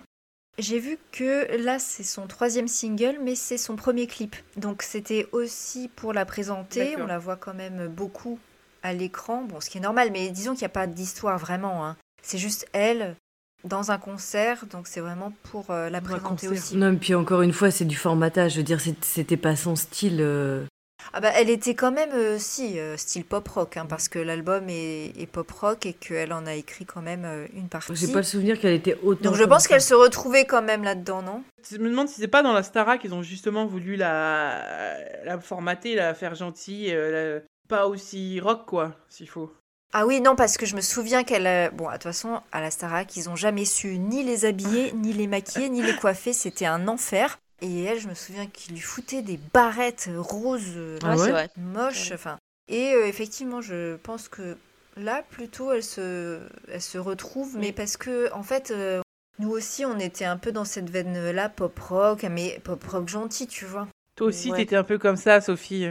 J'ai vu que là, c'est son troisième single, mais c'est son premier clip. Donc, c'était aussi pour la présenter. On la voit quand même beaucoup à l'écran. Bon, ce qui est normal, mais disons qu'il n'y a pas d'histoire vraiment. hein. C'est juste elle dans un concert. Donc, c'est vraiment pour euh, la présenter aussi. Non, et puis encore une fois, c'est du formatage. Je veux dire, c'était pas son style. euh. Ah bah, elle était quand même, euh, si, euh, style pop rock, hein, parce que l'album est, est pop rock et qu'elle en a écrit quand même euh, une partie. J'ai pas le souvenir qu'elle était autant. Donc, je pense qu'elle se retrouvait quand même là-dedans, non? Je me demande si c'est pas dans la Starac qu'ils ont justement voulu la, la formater, la faire gentille, euh, la- pas aussi rock quoi, s'il faut. Ah oui, non, parce que je me souviens qu'elle. euh, Bon, de toute façon, à la Starac, ils ont jamais su ni les habiller, ni les maquiller, ni les coiffer. C'était un enfer. Et elle, je me souviens qu'ils lui foutaient des barrettes roses euh, Ah Ouais, moches. Ouais. Et euh, effectivement, je pense que là, plutôt, elle se, elle se retrouve, mais parce que, en fait. euh, nous aussi, on était un peu dans cette veine-là, pop rock, mais pop rock gentil, tu vois. Toi aussi Ouais. t'étais un peu comme ça, Sophie.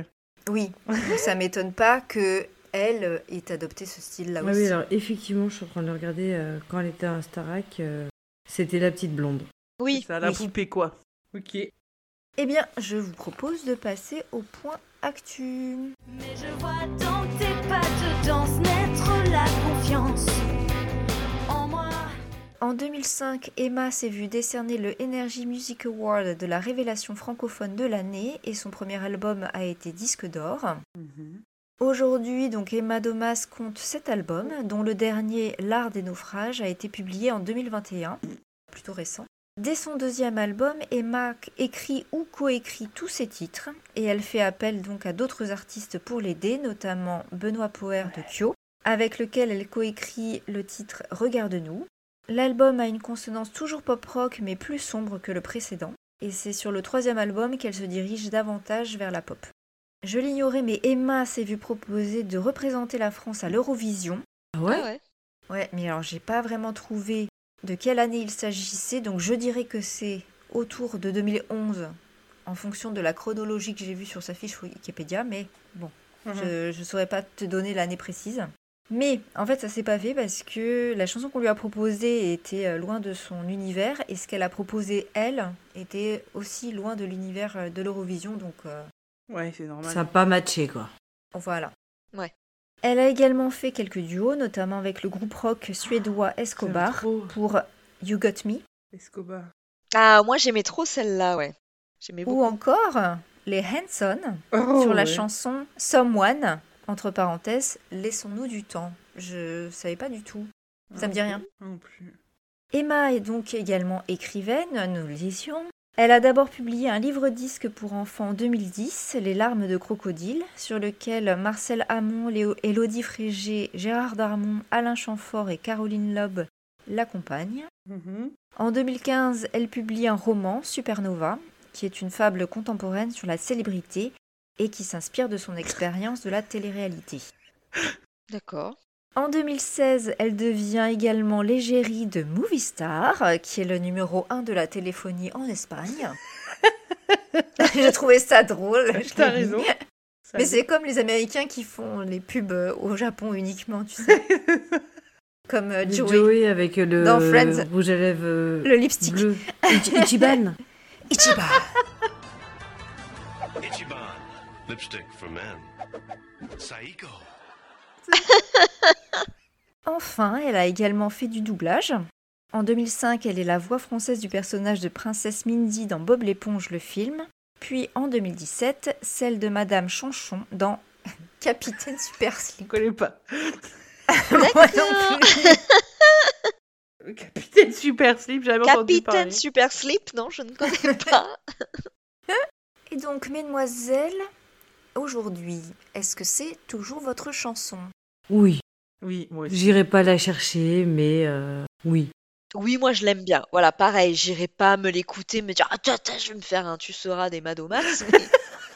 Oui, ça m'étonne pas que elle euh, ait adopté ce style-là Ah aussi. oui, alors effectivement, je suis en train de regarder euh, quand elle était à Starac. euh, c'était la petite blonde. Oui, Ça, la oui. poupée quoi. Ok. Eh bien, je vous propose de passer au point actu. Mais je vois dans tes pas de danse naître la confiance en moi. En 2005, Emma s'est vue décerner le Energy Music Award de la révélation francophone de l'année et son premier album a été disque d'or. Mhm. Aujourd'hui, donc Emma Domas compte 7 albums, dont le dernier, L'Art des naufrages, a été publié en 2021, plutôt récent. Dès son deuxième album, Emma écrit ou coécrit tous ses titres et elle fait appel donc à d'autres artistes pour l'aider, notamment Benoît Poer de Kyo, avec lequel elle coécrit le titre Regarde-nous. L'album a une consonance toujours pop-rock mais plus sombre que le précédent, et c'est sur le troisième album qu'elle se dirige davantage vers la pop. Je l'ignorais, mais Emma s'est vue proposer de représenter la France à l'Eurovision. Ah ouais, ouais ouais. Ouais, mais alors j'ai pas vraiment trouvé de quelle année il s'agissait, donc je dirais que c'est autour de 2011, en fonction de la chronologie que j'ai vue sur sa fiche Wikipédia, mais bon, Mhm. je ne saurais pas te donner l'année précise. Mais en fait, ça s'est pas fait parce que la chanson qu'on lui a proposée était euh, loin de son univers et ce qu'elle a proposé, elle, était aussi loin de l'univers euh, de l'Eurovision, donc euh, Ouais, c'est normal. Ça n'a pas matché, quoi. voilà. Ouais. Elle a également fait quelques duos, notamment avec le groupe rock suédois J'aime Escobar pour You Got Me, Escobar. Ah, moi j'aimais trop celle-là, ouais. J'aimais ou beaucoup. encore les Hanson Oh, sur la ouais. chanson Someone, entre parenthèses, Laissons-nous du temps. Je savais pas du tout. Ça me dit rien. Non plus. Emma est donc également écrivaine, nous le disions. Elle a d'abord publié un livre-disque pour enfants en 2010, Les larmes de crocodile, sur lequel Marcel Hamon, Léo, Élodie Frégé, Gérard Darmon, Alain Chamfort et Caroline Loeb l'accompagnent. Mhm. En 2015, elle publie un roman, Supernova, qui est une fable contemporaine sur la célébrité et qui s'inspire de son expérience de la télé-réalité. D'accord. En 2016, elle devient également l'égérie de Movie Star, euh, qui est le numéro 1 de la téléphonie en Espagne. J'ai trouvé ça drôle. je T'as raison. Ça Mais c'est comme les Américains qui font les pubs euh, au Japon uniquement, tu sais. comme euh, Joey, Joey avec le Dans Friends. rouge à lèvres euh, le lipstick. bleu. Ichiban. Ichiban. Ichiban, lipstick for men. Saiko. Enfin, elle a également fait du doublage. En 2005, elle est la voix française du personnage de Princesse Mindy dans Bob l'éponge le film. Puis en 2017, celle de Madame Chanchon dans Capitaine Super Je Slip. connais pas. Moi non plus. Capitaine Super Slip, j'avais entendu parler. Capitaine Super Slip, non, je ne connais pas. Et donc, mesdemoiselles, aujourd'hui, est-ce que c'est toujours votre chanson? Oui, Oui, moi aussi. j'irai pas la chercher, mais euh, oui. Oui, moi je l'aime bien. Voilà, pareil, j'irai pas me l'écouter, me dire attends, attends, je vais me faire un tu seras des Madomax.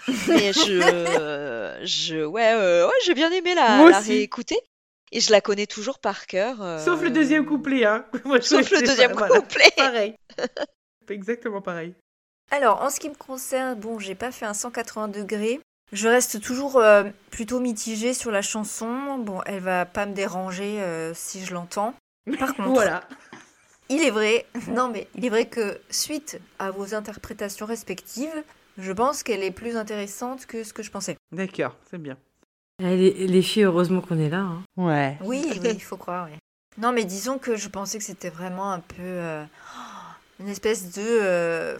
Mais, mais je, je, ouais, euh, ouais, j'ai bien aimé la, réécouter. Et je la connais toujours par cœur. euh, Sauf le deuxième couplet, hein. Moi, je Sauf le deuxième pas, voilà. couplet. Pareil. Exactement pareil. Alors, en ce qui me concerne, bon, j'ai pas fait un 180 degrés. Je reste toujours euh, plutôt mitigée sur la chanson. Bon, elle va pas me déranger euh, si je l'entends. Par contre, Voilà. il est vrai, non mais il est vrai que suite à vos interprétations respectives, je pense qu'elle est plus intéressante que ce que je pensais. D'accord, c'est bien. Eh, Les, les filles, heureusement qu'on est là. hein. Ouais. Oui, oui, il faut croire. oui. Non, mais disons que je pensais que c'était vraiment un peu euh, une espèce de euh,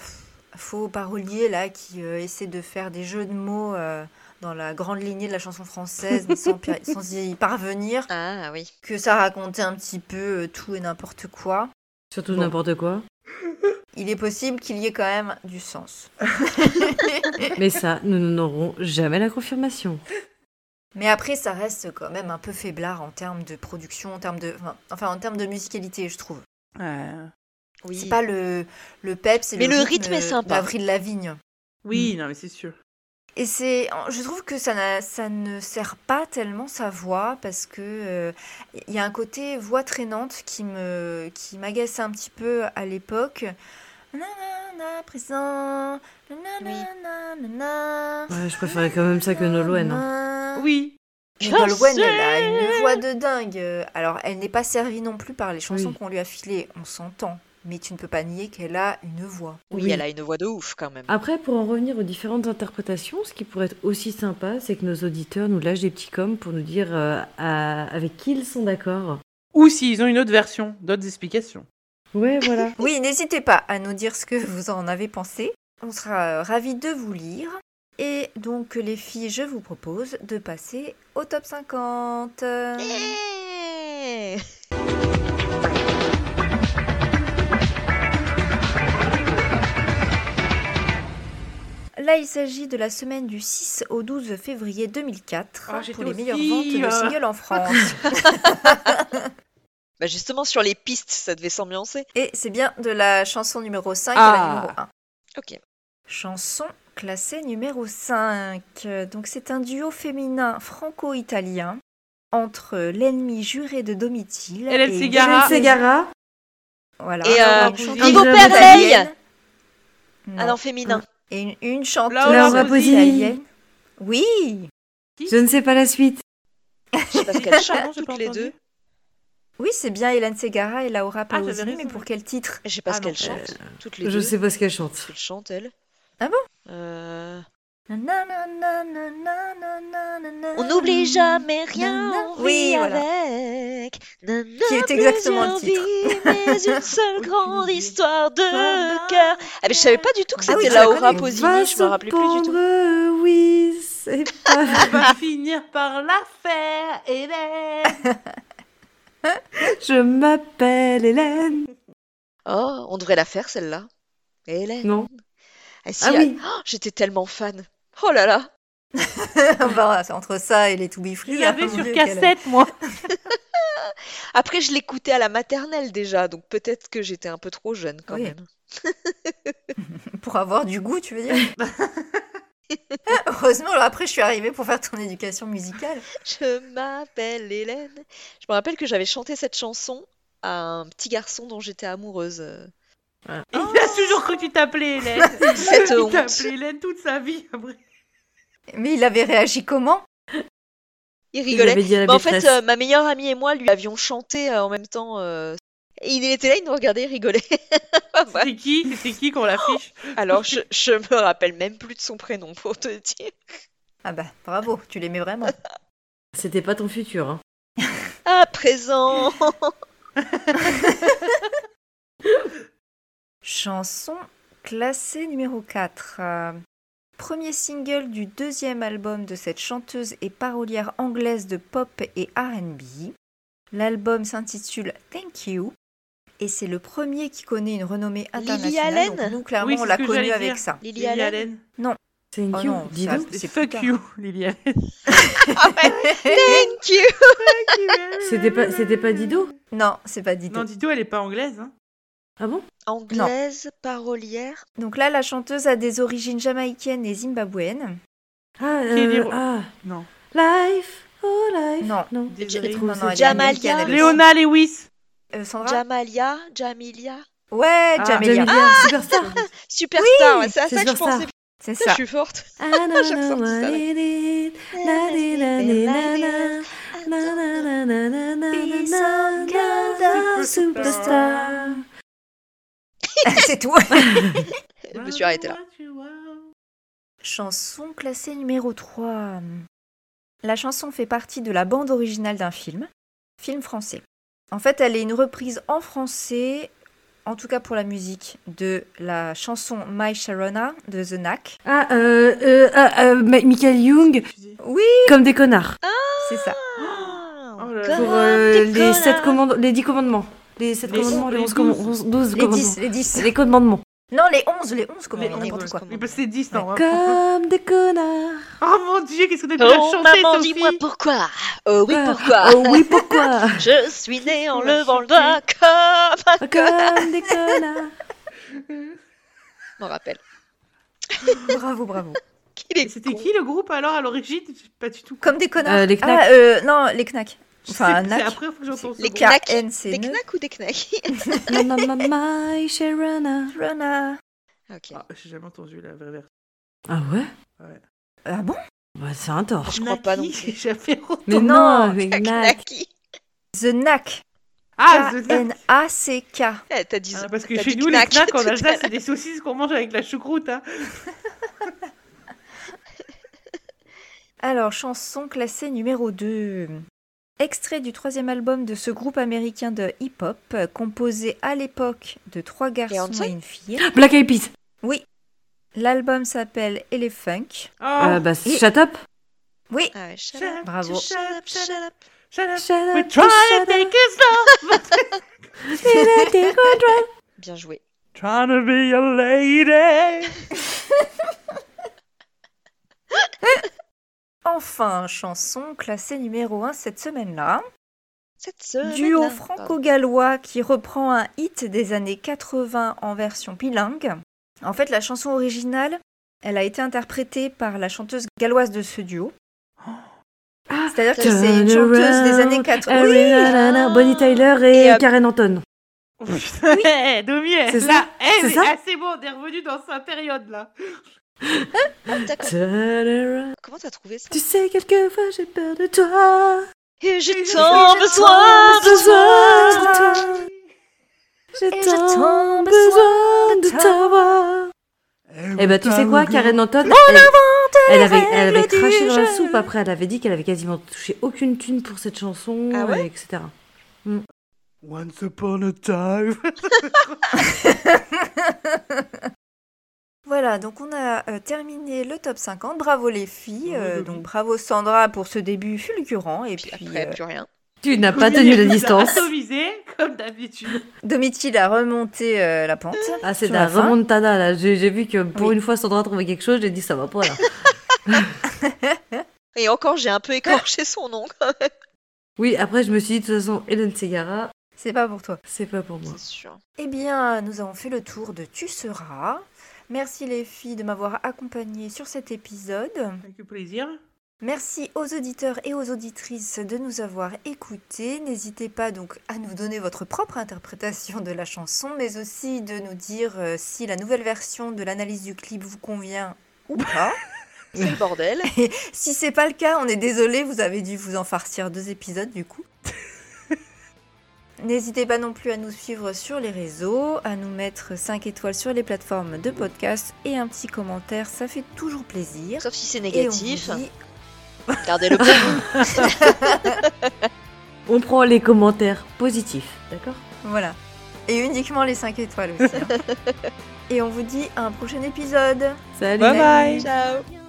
faux parolier là qui euh, essaie de faire des jeux de mots euh, dans la grande lignée de la chanson française, mais sans, y parvenir. Ah oui. Que ça racontait un petit peu euh, tout et n'importe quoi. Surtout Bon. n'importe quoi. Il est possible qu'il y ait quand même du sens. Mais ça, nous n'aurons jamais la confirmation. Mais après, ça reste quand même un peu faiblard en termes de production, en termes de, enfin, enfin, en termes de musicalité, je trouve. Ouais. C'est Oui. pas le, le peps et Mais le, le rythme est sympa. d'Avril Lavigne. Oui, non, mais c'est sûr. Et c'est, je trouve que ça, ça ne sert pas tellement sa voix parce que euh, il y a un côté voix traînante qui me, qui m'agaçait un petit peu à l'époque. Nanana, présent. nanana, nanana, Ouais, je préférais quand même ça que Nolwenn. hein. Oui. Nolwenn, elle a une voix de dingue. Euh, Alors, elle n'est pas servie non plus par les chansons Oui. qu'on lui a filées, on s'entend. Mais tu ne peux pas nier qu'elle a une voix. Oui, Oui. elle a une voix de ouf quand même. Après, pour en revenir aux différentes interprétations, ce qui pourrait être aussi sympa, c'est que nos auditeurs nous lâchent des petits coms pour nous dire euh, à- avec qui ils sont d'accord. Ou s'ils ont une autre version, d'autres explications. Ouais, voilà. Oui, n'hésitez pas à nous dire ce que vous en avez pensé. On sera euh, ravis de vous lire. Et donc, les filles, je vous propose de passer au top 50. Yeah Là, il s'agit de la semaine du 6 au 12 février 2004 Ah, j'étais pour les aussi, meilleures ventes de euh. singles en France. Bah justement sur les pistes, ça devait s'ambiancer. Et c'est bien de la chanson numéro 5 à Ah. la numéro 1. Ok. Chanson classée numéro 5. Donc c'est un duo féminin franco-italien entre l'ennemi juré de Domitil Hélène et Ségara. Hélène Ségara. Voilà. Et, euh, un beau-père. Ah non, féminin. Et une, une chanteuse Laura Pausini. italienne. Oui. Je ne sais pas la suite. Je sais pas ce qu'elles chantent toutes pas les entendu. deux. Oui, c'est bien Hélène Ségara et Laura Ah, Pausini, mais raison. pour quel titre? Je sais pas Ah ce non, qu'elles chantent toutes les Je deux. sais pas ce qu'elle chante. Ce qu'elles chantent elles. Ah bon? Euh, On n'oublie jamais rien, Oui, avec. Qui est exactement le titre. Mais une seule grande histoire de cœur. Ah, mais je savais pas du tout que Ah oui, c'était tu la Laura. Pausini, je me rappelais plus du tout. oui, c'est pas... On va finir par la faire, Hélène. Je m'appelle Hélène. Oh, on devrait la faire celle-là. Hélène. Non. Ah, si, Ah ah- oui. j'étais tellement fan. Oh là là. Bah, c'est entre ça et les To Be Je Free. l'avais hein, sur cassette, moi. Après, je l'écoutais à la maternelle déjà, donc peut-être que j'étais un peu trop jeune quand Oui. même. Pour avoir du goût, tu veux dire Heureusement, alors après, je suis arrivée pour faire ton éducation musicale. Je m'appelle Hélène. Je me rappelle que j'avais chanté cette chanson à un petit garçon dont j'étais amoureuse. Il a toujours cru que tu t'appelais Hélène. Cette Il honte. Hélène toute sa vie après. Mais il avait réagi comment? Il Il rigolait. avait dit à la Bah, en fait, euh, ma meilleure amie et moi lui avions chanté euh, en même temps. euh, et il était là, il nous regardait, il rigolait. Ouais. C'était qui? C'était qui qu'on l'affiche? Alors, je, je me rappelle même plus de son prénom pour te dire. Ah bah, bravo, tu l'aimais vraiment. C'était pas ton futur. Hein. À présent Chanson classée numéro 4. Premier single du deuxième album de cette chanteuse et parolière anglaise de pop et RB. L'album s'intitule Thank You et c'est le premier qui connaît une renommée Lily internationale. Allen donc nous, clairement, Oui, on l'a connu avec dire. ça. Lily Lily Allen Allen. Thank Oh you, non, dis ça, donc. c'est Fuck you, Lily Allen. Ah ouais, Thank you C'était pas, c'était pas Dido? Non, c'est pas Dido. Non, Dido, elle est pas anglaise. Hein. Ah bon? Anglaise, parolière. Donc là, la chanteuse a des origines jamaïcaines et zimbabwéennes. Ah, Kelly euh, ah, Non. Life, oh life. Non. non. Non, Jamalia. Léona Lewis. Euh, Sandra? Jamalia, Jamilia. Ouais, Ah, Jamelia. Jamelia, Superstar. Superstar, ouais, c'est à c'est ça que je pensais. C'est ça. je suis forte. Superstar. c'est tout. Je me suis arrêtée là. Chanson classée numéro 3. La chanson fait partie de la bande originale d'un film, film français. En fait, elle est une reprise en français, en tout cas pour la musique, de la chanson My Sharona de The Knack. Ah, euh, euh, ah, euh, Michael Young, Oui, comme des connards. c'est ça. Ah, Oh Pour euh, des les sept les dix commandements. Les sept Les commandements, les les onze douze. commandements, onze- douze Les commandements. 10, les 10. Les commandements. Non, les 11, les 11, comment Les n'importe quoi. commandements. Que c'est 10, non. hein. Comme des connards. Oh mon dieu, qu'est-ce que t'as la Oh chanter, maman, Sophie dis-moi pourquoi. Oh oui, pourquoi. Oh oui, pourquoi Je suis née en levant le chanté. doigt comme un Comme des connards. Je m'en rappelle. Bravo, bravo. C'était qui le groupe alors à l'origine? Pas du tout. Comme des connards. Euh, les Knack. Ah, euh, non, les knacks. Enfin, un après faut que j'entende Les groupe. Knack. K-N-C. Des knacks ou des knacks my Sharona. Rona. Ok. Ah, J'ai jamais entendu la vraie version. Ah ouais? Ah bon? Bah, C'est un tort. Je crois pas non plus. J'ai jamais entendu. Mais Non, mais Knack. The Knack. Ah, The Knack. Eh, T'as dit Ah, parce que chez nous, les knack knacks en Alsace, c'est des saucisses qu'on mange avec la choucroute. Hein. Alors, chanson classée numéro 2. Extrait du troisième album de ce groupe américain de hip-hop, composé à l'époque de trois garçons Beyoncé et une fille. Black Eyed Peas. Oui. L'album s'appelle Elephunk. Oh, Euh, bah, et- shut up. Oui, Ah ouais, shut up, bravo. shut up, shut up. shut up. Shut up. We try shut to up. take it slow. Bien joué. Trying to be a lady. enfin, chanson classée numéro 1 cette semaine-là. Cette semaine. Duo franco-gallois qui reprend un hit des années 80 en version bilingue. En fait, la chanson originale, elle a été interprétée par la chanteuse galloise de ce duo. Ah, C'est-à-dire que c'est une chanteuse des années 80. Every Oui, Bonnie Tyler et, Et, euh, Karen Anton. Oh, putain, eh, Domi, C'est ça? C'est ah, c'est bon, on est revenu dans sa période là. Ah, d'accord. Turn around. Comment t'as trouvé ça? Tu sais, quelquefois j'ai peur de toi. Et j'ai tant besoin de besoin toi. de toi. J'ai tant besoin de t'avoir. Eh ben, tu sais quoi, Karen Anton On elle- avait, elle avait craché dans la soupe après. Elle avait dit qu'elle avait quasiment touché aucune thune pour cette chanson, Ah ouais? etc. Once upon a time. Voilà, donc on a euh, terminé le top 50. Bravo les filles. Bravo, euh, donc bravo Sandra pour ce début fulgurant. Et Puis puis, après, euh, plus rien. Tu n'as pas tenu la distance. Atomisé, comme d'habitude. Domitil a remonté euh, la pente. Ah, c'est la la remontada là. J'ai vu que pour Oui. une fois, Sandra a trouvé quelque chose. J'ai dit ça va pas là. Et encore, j'ai un peu écorché son nom quand même. Oui, après, je me suis dit de toute façon, Hélène Segara, C'est pas pour toi. c'est pas pour moi. C'est sûr. Eh bien, nous avons fait le tour de Tu seras. Merci les filles de m'avoir accompagnée sur cet épisode. Avec plaisir. Merci aux auditeurs et aux auditrices de nous avoir écoutés. N'hésitez pas donc à nous donner votre propre interprétation de la chanson, mais aussi de nous dire euh, si la nouvelle version de l'analyse du clip vous convient ou pas. C'est le bordel. si c'est pas le cas, on est désolé, vous avez dû vous en farcir deux épisodes du coup. N'hésitez pas non plus à nous suivre sur les réseaux, à nous mettre 5 étoiles sur les plateformes de podcast et un petit commentaire, ça fait toujours plaisir. Sauf si c'est négatif. dit Gardez-le pour vous. On prend les commentaires positifs, d'accord? Voilà. Et uniquement les 5 étoiles aussi. hein. Et on vous dit à un prochain épisode. Salut Bye bye. Ciao.